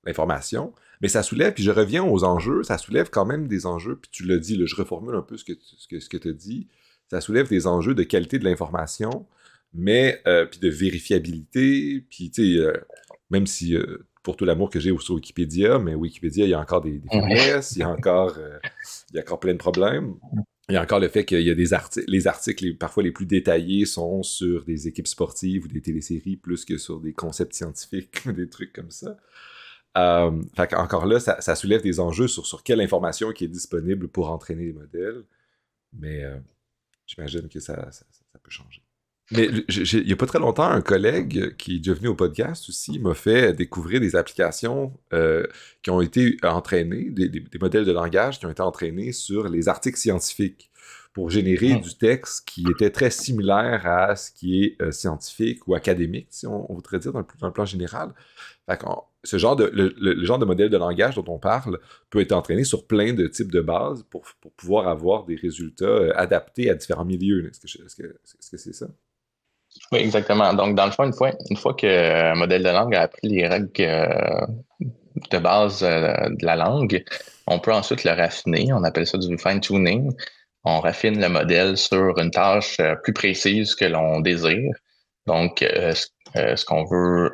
l'information. Mais ça soulève, puis je reviens aux enjeux, ça soulève quand même des enjeux, puis tu l'as dit, je reformule un peu ce que, ce que, ce que tu as dit ça soulève des enjeux de qualité de l'information, mais euh, puis de vérifiabilité, puis tu sais, euh, même si euh, pour tout l'amour que j'ai sur Wikipédia, mais Wikipédia, il y a encore des, faiblesses, il y a encore, il y a encore plein de problèmes. il y a encore le fait qu'il y a des articles, les articles parfois les plus détaillés sont sur des équipes sportives ou des téléséries plus que sur des concepts scientifiques des trucs comme ça. Euh, encore là, ça, soulève des enjeux sur, sur quelle information qui est disponible pour entraîner les modèles. Mais euh, j'imagine que ça, ça, peut changer. Mais il n'y a pas très longtemps, un collègue qui est devenu au podcast aussi m'a fait découvrir des applications euh, qui ont été entraînées, des, modèles de langage qui ont été entraînés sur les articles scientifiques pour générer hmm. du texte qui était très similaire à ce qui est euh, scientifique ou académique, si on, voudrait dire dans le, plan général. Ce genre de, le, genre de modèle de langage dont on parle peut être entraîné sur plein de types de bases pour, pouvoir avoir des résultats euh, adaptés à différents milieux. Est-ce que c'est ça? Oui, exactement. Donc, dans le fond, une fois, une fois qu'un modèle de langue a appris les règles euh, de base euh, de la langue, on peut ensuite le raffiner. On appelle ça du fine-tuning. On raffine le modèle sur une tâche euh, plus précise que l'on désire. Donc, est-ce qu'on veut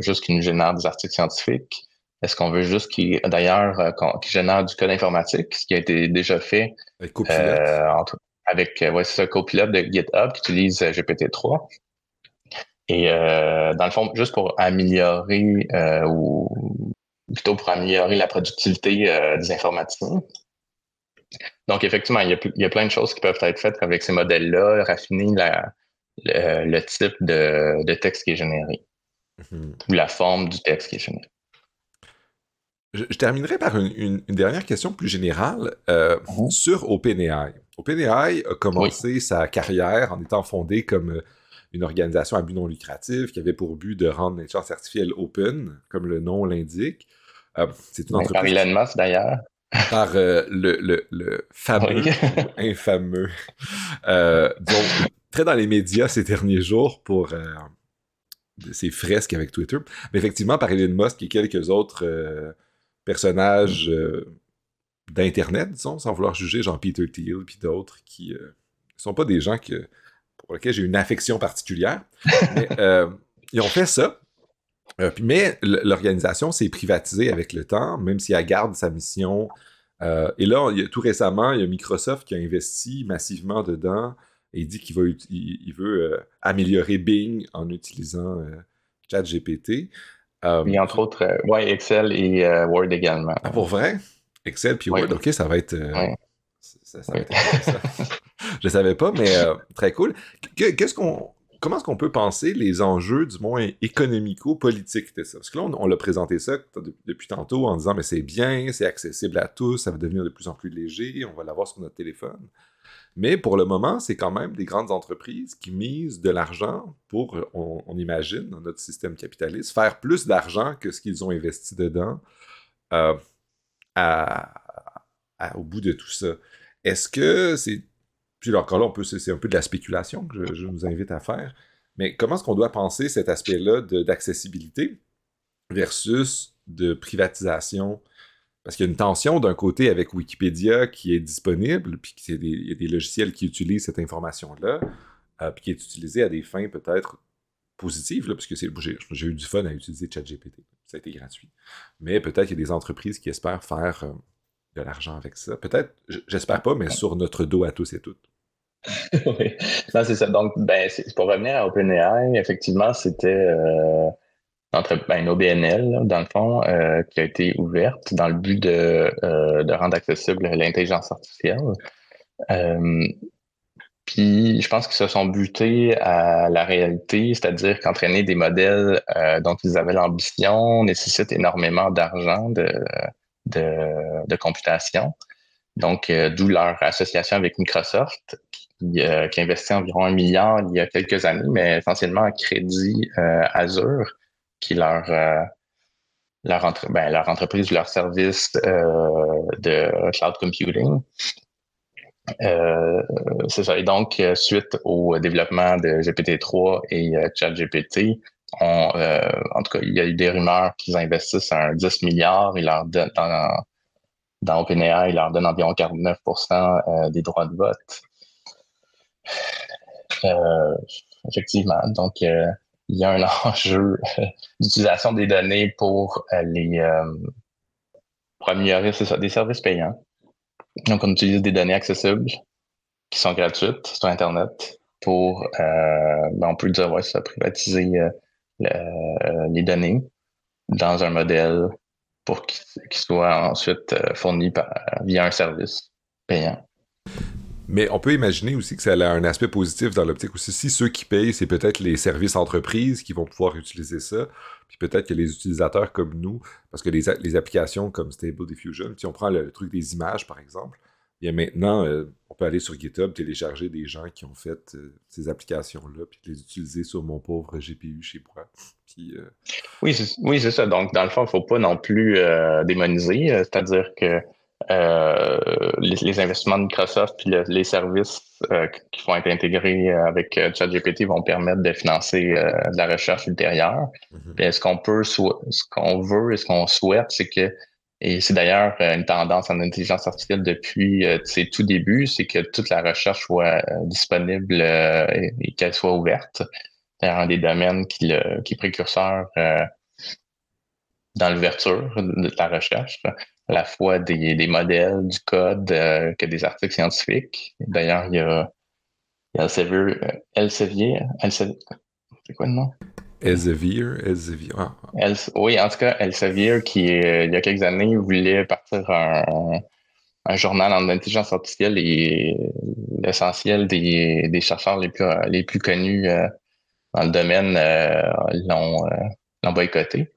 juste qu'il nous génère des articles scientifiques? Est-ce qu'on veut juste qu'il, d'ailleurs, qu'il génère du code informatique, ce qui a été déjà fait entre, avec euh, ouais, ce copilote de GitHub qui utilise euh, GPT-3. Et euh, dans le fond, juste pour améliorer ou plutôt pour améliorer la productivité des informaticiens. Donc, effectivement, il y, a, plein de choses qui peuvent être faites avec ces modèles-là, raffiner le, type de, texte qui est généré mm-hmm. ou la forme du texte qui est généré. Je, terminerai par une, dernière question plus générale mm-hmm. sur OpenAI. OpenAI a commencé sa carrière en étant fondé comme euh, une organisation à but non lucratif qui avait pour but de rendre l'intelligence artificielle open, comme le nom l'indique. Euh, c'est une entreprise. Par Elon Musk d'ailleurs. Par euh, le, fameux, infameux, donc très dans les médias ces derniers jours pour ses fresques avec Twitter. Mais effectivement, par Elon Musk et quelques autres personnages d'Internet, disons, sans vouloir juger Jean Peter Thiel puis d'autres qui ne euh, sont pas des gens que, pour lesquels j'ai une affection particulière. mais euh, ils ont fait ça. Euh, mais l'organisation s'est privatisée avec le temps, même si elle garde sa mission. et là, tout récemment, il y a Microsoft qui a investi massivement dedans et dit qu'il veut, il, veut améliorer Bing en utilisant ChatGPT. et entre autres, ouais, Excel et Word également. Ah, pour vrai? Excel puis Word, ok, ça va être. Euh, ça, ça va être Je savais pas, mais euh, très cool. Qu'est-ce qu'on. Comment est-ce qu'on peut penser les enjeux, du moins économico-politiques de ça? Parce que là, on, l'a présenté ça depuis tantôt en disant, mais c'est bien, c'est accessible à tous, ça va devenir de plus en plus léger, on va l'avoir sur notre téléphone. Mais pour le moment, c'est quand même des grandes entreprises qui misent de l'argent pour, on, imagine, dans notre système capitaliste, faire plus d'argent que ce qu'ils ont investi dedans. Euh, au bout de tout ça. Est-ce que c'est. Puis encore là, c'est un peu de la spéculation que je, nous invite à faire. Mais comment est-ce qu'on doit penser cet aspect-là d'accessibilité versus de privatisation? Parce qu'il y a une tension d'un côté avec Wikipédia qui est disponible, puis il y a des logiciels qui utilisent cette information-là, euh, puis qui est utilisée à des fins peut-être positives, là, parce que j'ai eu du fun à utiliser ChatGPT ça a été gratuit. Mais peut-être qu'il y a des entreprises qui espèrent faire euh, de l'argent avec ça. Peut-être, j'espère pas, mais sur notre dos à tous et toutes. oui, c'est ça. Donc, ben, pour revenir à OpenAI, effectivement, c'était euh, ben, une OBNL, dans le fond, euh, qui a été ouverte dans le but de, de rendre accessible l'intelligence artificielle. Puis je pense qu'ils se sont butés à la réalité, c'est-à-dire qu'entraîner des modèles euh, dont ils avaient l'ambition nécessite énormément d'argent de, de, computation. Donc, euh, d'où leur association avec Microsoft, qui, euh, qui investit environ un milliard il y a quelques années, mais essentiellement en crédit Azure, qui leur leur, ben, leur entreprise, leur service de cloud computing. Euh, c'est ça. Et donc, euh, suite au développement de GPT-3 et euh, ChatGPT, en tout cas, il y a eu des rumeurs qu'ils investissent un 10 milliards. Ils leur donnent, dans, dans OpenAI, ils leur donnent environ 49% des droits de vote. effectivement. Donc, il y a un enjeu d'utilisation des données pour les pour améliorer ça, des services payants. Donc, on utilise des données accessibles qui sont gratuites sur Internet pour, ben, on peut dire, ouais, ça, privatiser les données dans un modèle pour qu'il soit ensuite fourni via un service payant. Mais on peut imaginer aussi que ça a un aspect positif dans l'optique aussi. Si ceux qui payent, c'est peut-être les services entreprises qui vont pouvoir utiliser ça, puis peut-être que les utilisateurs comme nous, parce que les, les applications comme Stable Diffusion, si on prend le, truc des images par exemple, bien maintenant, euh, on peut aller sur GitHub, télécharger des gens qui ont fait euh, ces applications-là, puis les utiliser sur mon pauvre GPU chez moi. Puis, euh, Oui, c'est ça. Donc, dans le fond, il ne faut pas non plus démoniser, c'est-à-dire que euh, les, investissements de Microsoft puis les services euh, qui vont être intégrés avec euh, ChatGPT vont permettre de financer de la recherche ultérieure. Mm ce qu'on peut, ce qu'on veut et ce qu'on souhaite, c'est que, et c'est d'ailleurs une tendance en intelligence artificielle depuis ses tout débuts, c'est que toute la recherche soit disponible et, qu'elle soit ouverte. C'est un des domaines qui, le, qui est précurseur dans l'ouverture de la recherche à la fois des, des modèles, du code, euh, que des articles scientifiques. D'ailleurs, il y a, il y a Elsevier, euh, Elsevier, Elsevier c'est quoi le nom? Elsevier, Elsevier. Ah. oui, en tout cas, Elsevier, qui, euh, il y a quelques années, voulait partir un, un journal en intelligence artificielle et l'essentiel des, des, chercheurs les plus, les plus connus dans le domaine l'ont boycotté.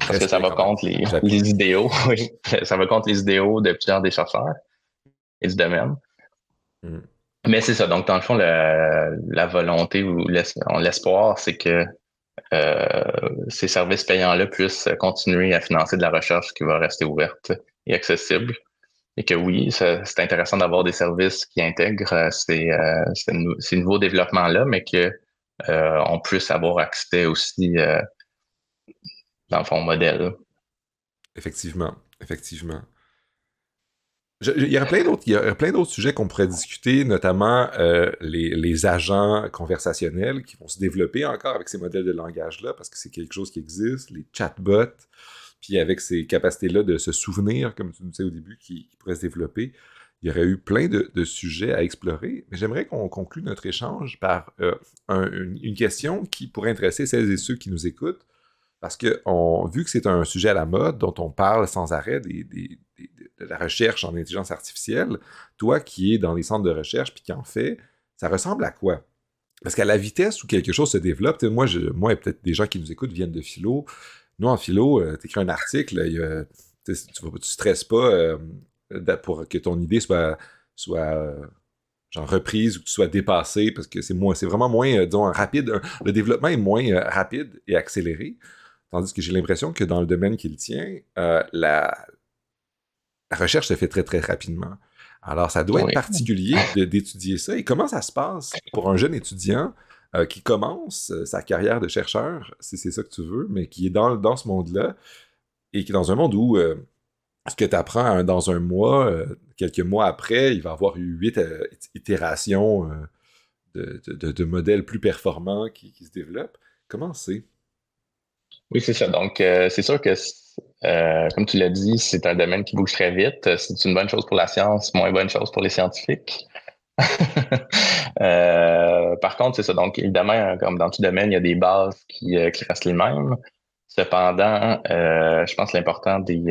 Parce que ça va contre les, les idéaux, oui. Ça va contre les idéaux de plusieurs des chercheurs et du domaine. Mm. Mais c'est ça. Donc, dans le fond, la, la volonté ou l'espoir, c'est que euh, ces services payants-là puissent continuer à financer de la recherche qui va rester ouverte et accessible. Et que oui, c'est intéressant d'avoir des services qui intègrent euh, ces, euh, ces, nouveaux développements-là, mais que euh, on puisse avoir accès aussi dans le fond modèle. Effectivement, effectivement. il y aurait plein d'autres, il y plein d'autres sujets qu'on pourrait discuter, notamment euh, les, agents conversationnels qui vont se développer encore avec ces modèles de langage-là, parce que c'est quelque chose qui existe, les chatbots, puis avec ces capacités-là de se souvenir, comme tu nous disais au début, qui, pourraient se développer. Il y aurait eu plein de, sujets à explorer, mais j'aimerais qu'on conclue notre échange par euh, une, question qui pourrait intéresser celles et ceux qui nous écoutent. Parce que vu que c'est un sujet à la mode dont on parle sans arrêt des, de la recherche en intelligence artificielle, toi qui es dans les centres de recherche puis qui en fais, ça ressemble à quoi? Parce qu'à la vitesse où quelque chose se développe, moi, et peut-être des gens qui nous écoutent viennent de philo. Nous, en philo, euh, tu écris un article, tu ne stresses pas euh, pour que ton idée soit, soit euh, genre reprise ou que tu sois dépassé parce que c'est moins, c'est vraiment moins, disons, rapide. Le développement est moins rapide et accéléré. Tandis que j'ai l'impression que dans le domaine qu'il tient, euh, la, recherche se fait très très rapidement. Alors, ça doit être particulier d'étudier ça. Et comment ça se passe pour un jeune étudiant euh, qui commence euh, sa carrière de chercheur, si c'est ça que tu veux, mais qui est dans, dans ce monde-là, et qui est dans un monde où ce que tu apprends dans un mois, quelques mois après, il va avoir eu huit itérations de, de, modèles plus performants qui, qui se développent. Comment c'est? Oui, c'est ça. Donc, euh, c'est sûr que, euh, comme tu l'as dit, c'est un domaine qui bouge très vite. C'est une bonne chose pour la science, moins bonne chose pour les scientifiques. euh, par contre, c'est ça. Donc, évidemment, comme dans tout domaine, il y a des bases qui, euh, qui restent les mêmes. Cependant, je pense l'important des,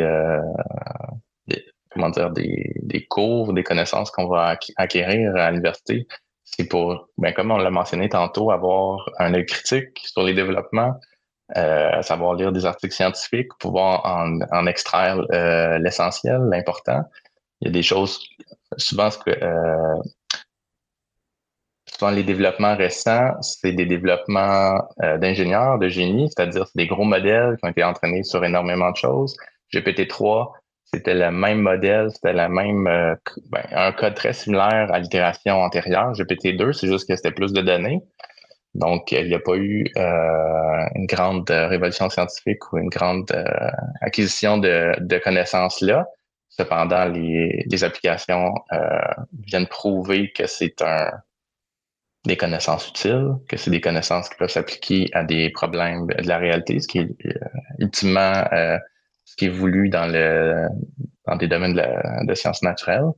des, comment dire, des, des cours, des connaissances qu'on va acquérir à l'université, c'est pour, ben, comme on l'a mentionné tantôt, avoir un œil critique sur les développements, euh, savoir lire des articles scientifiques, pouvoir en, en extraire euh, l'essentiel, l'important. Il y a des choses, souvent, ce que, euh, souvent les développements récents, c'est des développements euh, d'ingénieurs, de génie, c'est-à-dire c'est des gros modèles qui ont été entraînés sur énormément de choses. GPT-3, c'était le même modèle, c'était la même euh, ben, un code très similaire à l'itération antérieure. GPT-2, c'est juste que c'était plus de données. Donc, il n'y a pas eu euh, une grande euh, révolution scientifique ou une grande euh, acquisition de, de connaissances là. Cependant, les, les applications viennent prouver que c'est un des connaissances utiles, que c'est des connaissances qui peuvent s'appliquer à des problèmes de la réalité, ce qui est ultimement ce qui est voulu dans le dans des domaines de, de sciences naturelles.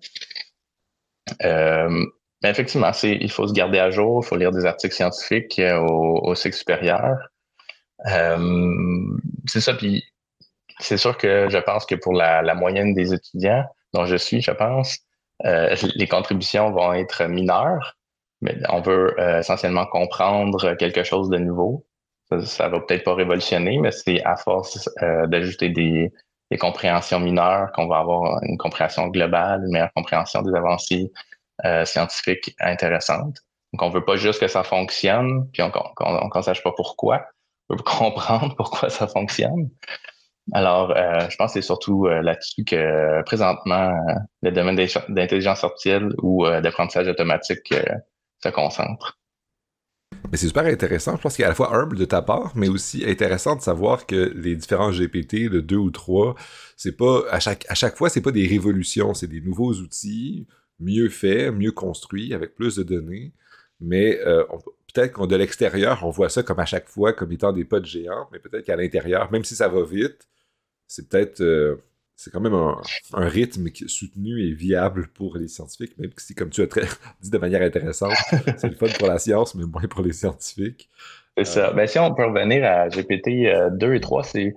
Mais effectivement, il faut se garder à jour, il faut lire des articles scientifiques au, au cycle supérieur. c'est ça, puis c'est sûr que je pense que pour la, la, moyenne des étudiants dont je suis, je pense, euh, les contributions vont être mineures, mais on veut euh, essentiellement comprendre quelque chose de nouveau. Ça, ça va peut-être pas révolutionner, mais c'est à force euh, d'ajouter des, des, compréhensions mineures qu'on va avoir une compréhension globale, une meilleure compréhension des avancées scientifiques intéressantes. Donc, on veut pas juste que ça fonctionne, puis on ne sache pas pourquoi. On veut comprendre pourquoi ça fonctionne. Alors, euh, je pense que c'est surtout euh, là-dessus que présentement, euh, le domaine d'intelligence artificielle ou d'apprentissage automatique se concentre. Mais c'est super intéressant. Je pense qu'il est à la fois humble de ta part, mais aussi intéressant de savoir que les différents GPT de deux ou trois, c'est pas à chaque à chaque fois, c'est pas des révolutions, c'est des nouveaux outils mieux faits, mieux construits, avec plus de données. Mais peut-être qu'on de l'extérieur, on voit ça comme à chaque fois comme étant des pas de géants, mais peut-être qu'à l'intérieur, même si ça va vite, c'est peut-être euh, c'est quand même un, rythme soutenu et viable pour les scientifiques, même si, comme tu as très, dit de manière intéressante, c'est le fun pour la science, mais moins pour les scientifiques. C'est ça. Ben, si on peut revenir à GPT 2 euh, et 3, c'est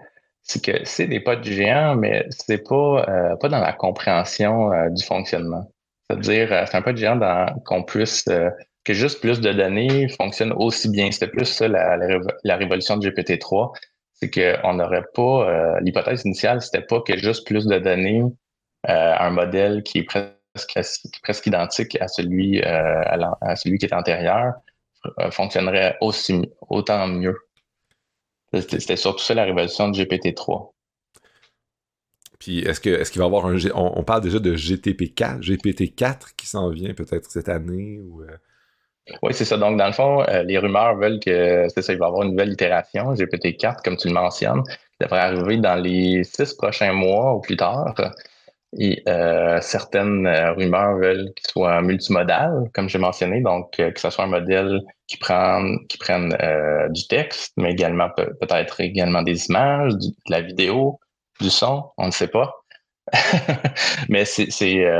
que c'est des pas de géant, mais c'est pas, euh, pas dans la compréhension du fonctionnement. C'est-à-dire, c'est un de géant qu'on puisse que juste plus de données fonctionnent aussi bien. C'était plus ça la, révolution de GPT-3 c'est qu'on n'aurait pas, euh, l'hypothèse initiale, c'était pas que juste plus de données, euh, un modèle qui est presque, presque identique à celui, euh, à, celui qui est antérieur, fonctionnerait aussi, autant mieux. C'était surtout ça la révolution de GPT-3. Puis est-ce est-ce qu'il va y avoir un on, on, parle déjà de GTP4, GPT-4 qui s'en vient peut-être cette année ou oui, c'est ça. Donc, dans le fond, euh, les rumeurs veulent que c'est ça, il va y avoir une nouvelle itération, GPT-4, comme tu le mentionnes, qui devrait arriver dans les six prochains mois ou plus tard. Et euh, certaines euh, rumeurs veulent qu'il soit multimodal, comme j'ai mentionné, donc que ce soit un modèle qui prenne, qui prenne du texte, mais également peut-être également des images, de la vidéo, du son, on ne sait pas. mais c'est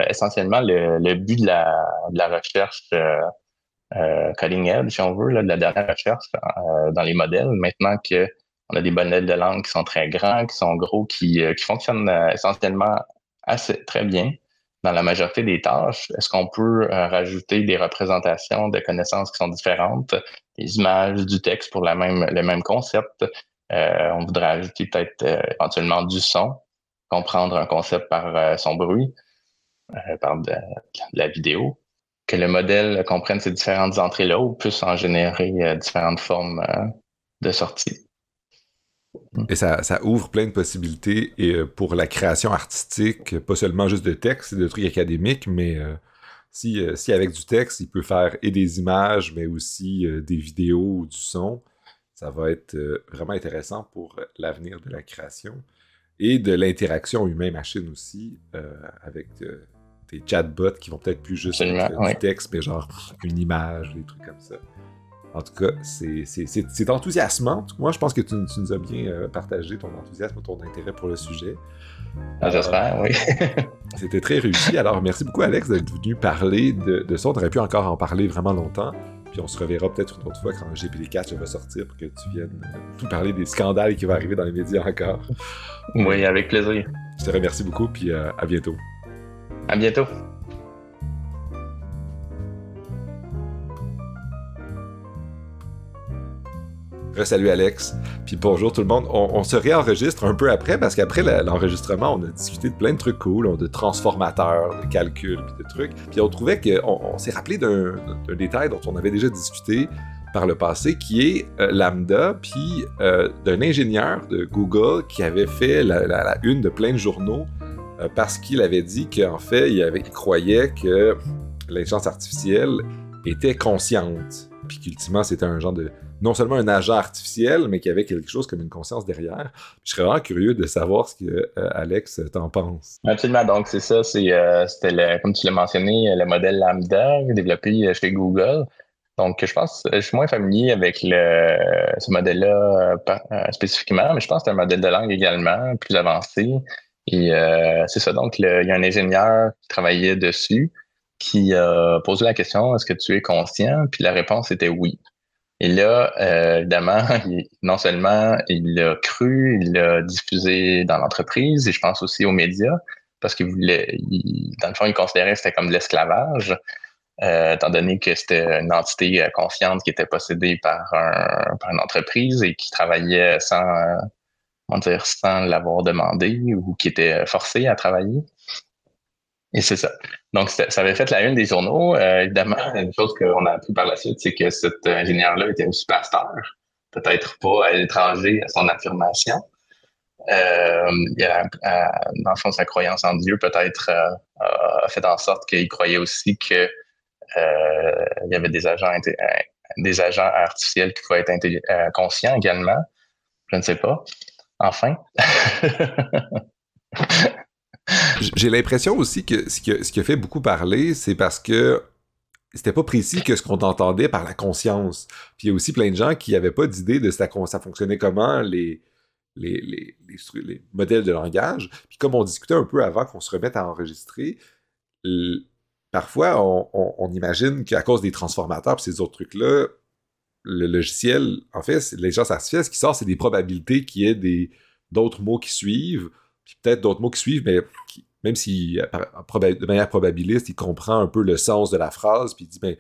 essentiellement le, but de la, recherche euh, cutting edge, si on veut, de la dernière recherche euh, dans les modèles. Maintenant qu'on a des modèles de langue qui sont très grands, qui sont gros, qui, euh, fonctionnent essentiellement assez très bien dans la majorité des tâches, est-ce qu'on peut rajouter des représentations de connaissances qui sont différentes, des images, du texte pour le même concept? On voudrait ajouter peut-être éventuellement du son, comprendre un concept par son bruit, par de, la vidéo. Que le modèle comprenne ces différentes entrées-là ou puisse en générer euh, différentes formes euh, de sortie. Et ça, ouvre plein de possibilités et, euh, pour la création artistique, pas seulement juste de texte et de trucs académiques, mais si, si, avec du texte, il peut faire et des images, mais aussi des vidéos ou du son, ça va être vraiment intéressant pour l'avenir de la création et de l'interaction humain-machine aussi, avec des chatbots qui vont peut-être plus juste du texte, mais genre une image, des trucs comme ça. En tout cas, c'est enthousiasmant. Moi, je pense que tu, nous as bien euh, partagé ton enthousiasme, ton intérêt pour le sujet. Ah, j'espère, oui. C'était très réussi. Alors, merci beaucoup, Alex, d'être venu parler de, ça. On aurait pu encore en parler vraiment longtemps. Puis on se reverra peut-être une autre fois quand GPT-4 va sortir pour que tu viennes euh, tout parler des scandales qui vont arriver dans les médias encore. Oui, avec plaisir. Je te remercie beaucoup, puis euh, à bientôt. À bientôt. Salut Alex, puis bonjour tout le monde. On, se réenregistre un peu après parce qu'après l'enregistrement, on a discuté de plein de trucs cool, de transformateurs, de calcul, puis de trucs. Puis on trouvait qu'on on, s'est rappelé d'un détail dont on avait déjà discuté par le passé, qui est euh, Lambda, puis euh, d'un ingénieur de Google qui avait fait la, une de plein de journaux euh, parce qu'il avait dit qu'en fait, il, avait, croyait que l'intelligence artificielle était consciente, puis qu'ultimement, c'était un genre de non seulement un agent artificiel, mais qu'il y avait quelque chose comme une conscience derrière. je serais vraiment curieux de savoir ce que euh, Alex t'en pense. Absolument. Donc, c'est ça. Euh, c'était, comme tu l'as mentionné, le modèle Lambda développé chez Google. Donc, je pense, je suis moins familier avec ce modèle-là spécifiquement, mais je pense que c'est un modèle de langue également plus avancé et euh, c'est ça. Donc, il y a un ingénieur qui travaillait dessus. Qui a posé la question est-ce que tu es conscient? Puis la réponse était oui. Et là, euh, évidemment, non seulement il l'a cru, il l'a diffusé dans l'entreprise et je pense aussi aux médias parce qu'il voulait, dans le fond, il considérait que c'était comme de l'esclavage. Euh, étant donné que c'était une entité euh, consciente qui était possédée par, un, par une entreprise et qui travaillait sans, euh, dire, sans l'avoir demandé ou qui était forcé à travailler. Et c'est ça. Donc, ça avait fait la une des journaux. Euh, évidemment, une chose qu'on a appris par la suite, c'est que cet ingénieur-là était aussi pasteur. Peut-être pas à l'étranger à son affirmation. Euh, il a, dans le fond, sa croyance en Dieu peut-être euh, a fait en sorte qu'il croyait aussi que euh, il y avait des agents des agents artificiels qui pouvaient être conscients également. Je ne sais pas. Enfin. J'ai l'impression aussi que ce, qui a, fait beaucoup parler, c'est parce que c'était pas précis que ce qu'on entendait par la conscience. Puis il y a aussi plein de gens qui n'avaient pas d'idée de ça, ça fonctionnait comment, les, les, modèles de langage. Puis comme on discutait un peu avant qu'on se remette à enregistrer, parfois on, imagine qu'à cause des transformateurs et ces autres trucs-là, le logiciel, en fait, l'intelligence artificielle, ce qui sort, c'est des probabilités qu'il y ait d'autres mots qui suivent puis peut-être d'autres mots qui suivent, mais même si de manière probabiliste, il comprend un peu le sens de la phrase, puis il dit, ben,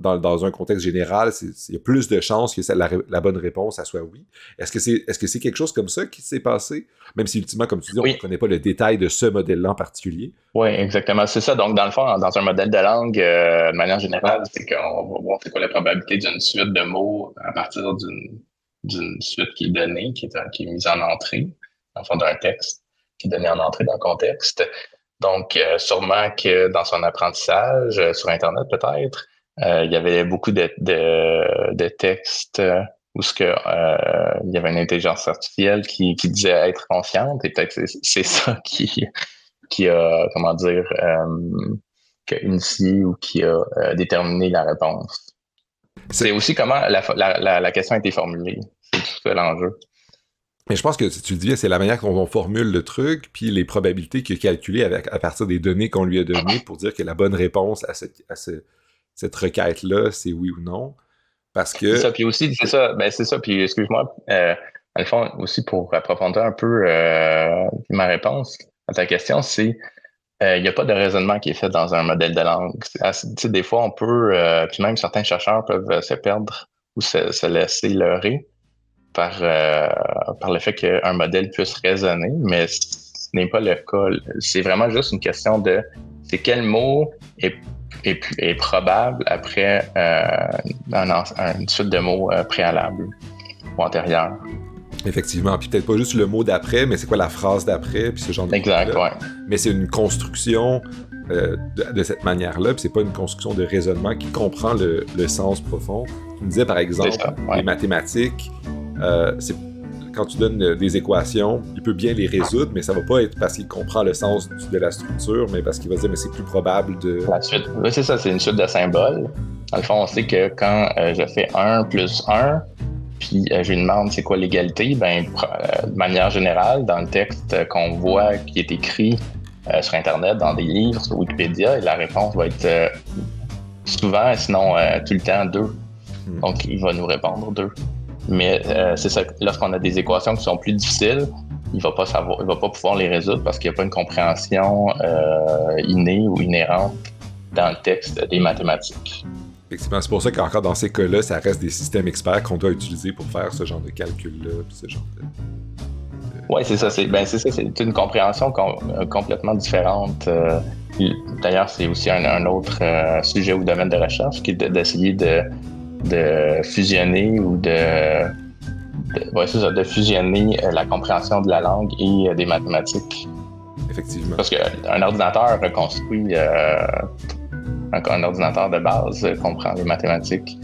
dans, un contexte général, il y a plus de chances que la, bonne réponse, ça soit oui. Est-ce que c'est est -ce c'est quelque chose comme ça qui s'est passé? Même si, ultimement, comme tu dis, on ne connaît pas le détail de ce modèle-là en particulier. Oui, exactement. C'est ça. Donc, dans le fond, dans un modèle de langue, euh, de manière générale, c'est qu'on va voir c'est quoi la probabilité d'une suite de mots à partir d'une suite qui est donnée, qui est, qui est mise en entrée, en fond, d'un texte qui donnait en entrée dans le contexte. Donc, euh, sûrement que dans son apprentissage, euh, sur Internet peut-être, euh, il y avait beaucoup de, de, textes où ce que il y avait une intelligence artificielle qui, qui disait être confiante et peut-être c'est ça qui qui a comment dire qui a initié ou qui a déterminé la réponse. C'est aussi comment la, la, la, question a été formulée. C'est tout ça l'enjeu. Mais je pense que tu le dis, c'est la manière dont on formule le truc, puis les probabilités qu'il a calculées à partir des données qu'on lui a données pour dire que la bonne réponse à cette, requête-là, c'est oui ou non. Parce que. C'est ça, puis aussi, c'est ça, ben c'est ça, puis excuse-moi, euh, aussi pour approfondir un peu euh, ma réponse à ta question, c'est euh, il n'y a pas de raisonnement qui est fait dans un modèle de langue. sais, des fois, on peut, euh, puis même certains chercheurs peuvent se perdre ou se laisser leurrer par, euh, par le fait qu'un modèle puisse raisonner, mais ce n'est pas le cas. C'est vraiment juste une question de c'est quel mot est, est, probable après euh, une suite de mots euh, préalables ou antérieurs. Effectivement, puis peut-être pas juste le mot d'après, mais c'est quoi la phrase d'après, puis ce genre de Exact, ouais. Mais c'est une construction de, cette manière-là, puis c'est pas une construction de raisonnement qui comprend le, le sens profond. Tu me disais par exemple les mathématiques, euh, quand tu donnes euh, des équations, il peut bien les résoudre, mais ça va pas être parce qu'il comprend le sens de la structure, mais parce qu'il va dire mais c'est plus probable de. La suite. Oui, c'est ça, c'est une suite de symboles. Dans le fond, on sait que quand euh, je fais 1 plus 1, puis je lui demande c'est quoi l'égalité, ben, de manière générale, dans le texte qu'on voit qui est écrit sur Internet, dans des livres, sur Wikipédia, la réponse va être souvent, sinon tout le temps, 2. Hmm. Donc, il va nous répondre 2. Mais euh, c'est ça, lorsqu'on a des équations qui sont plus difficiles, il va pas savoir, il va pas pouvoir les résoudre parce qu'il n'y a pas une compréhension euh, innée ou inhérente dans le texte des mathématiques. Effectivement, c'est pour ça qu'encore dans ces cas-là, ça reste des systèmes experts qu'on doit utiliser pour faire ce genre de calcul-là, ce genre de... Oui, c'est ça. C'est ben, ça. C'est une compréhension euh, complètement différente. D'ailleurs, c'est aussi un, autre sujet ou domaine de recherche qui est d'essayer de, de fusionner ou de, de, de fusionner euh, la compréhension de la langue et euh, des mathématiques. Effectivement. Parce qu'un ordinateur reconstruit, euh, un, ordinateur de base comprend les mathématiques.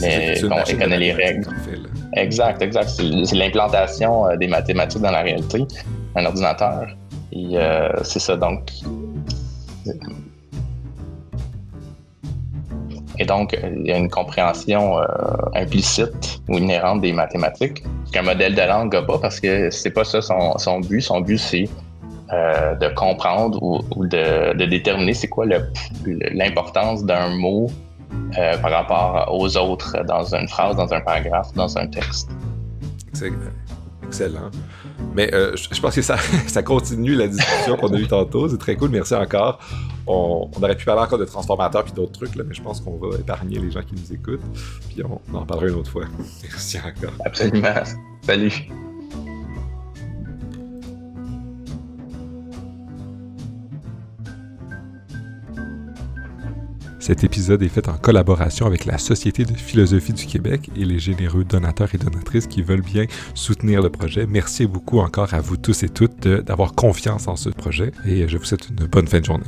mais bon, il connaît les règles. exact, exact. C'est l'implantation des mathématiques dans la réalité, un ordinateur. Et c'est ça, donc Et donc, il y a une compréhension euh, implicite ou inhérente des mathématiques, qu'un modèle de langue n'a pas parce que c'est pas ça son, but. Son but, c'est euh, de comprendre ou, de, déterminer c'est quoi l'importance d'un mot euh, par rapport aux autres dans une phrase, dans un paragraphe, dans un texte. Excellent. Mais je, pense que ça, ça continue la discussion qu'on a eue tantôt. C'est très cool. Merci encore. On, aurait pu parler encore de transformateurs puis d'autres trucs, là, mais je pense qu'on va épargner les gens qui nous écoutent. Puis on, on en parlera une autre fois. Merci encore. Absolument. Salut. Cet épisode est fait en collaboration avec la Société de philosophie du Québec et les généreux donateurs et donatrices qui veulent bien soutenir le projet. Merci beaucoup encore à vous tous et toutes d'avoir confiance en ce projet et je vous souhaite une bonne fin de journée.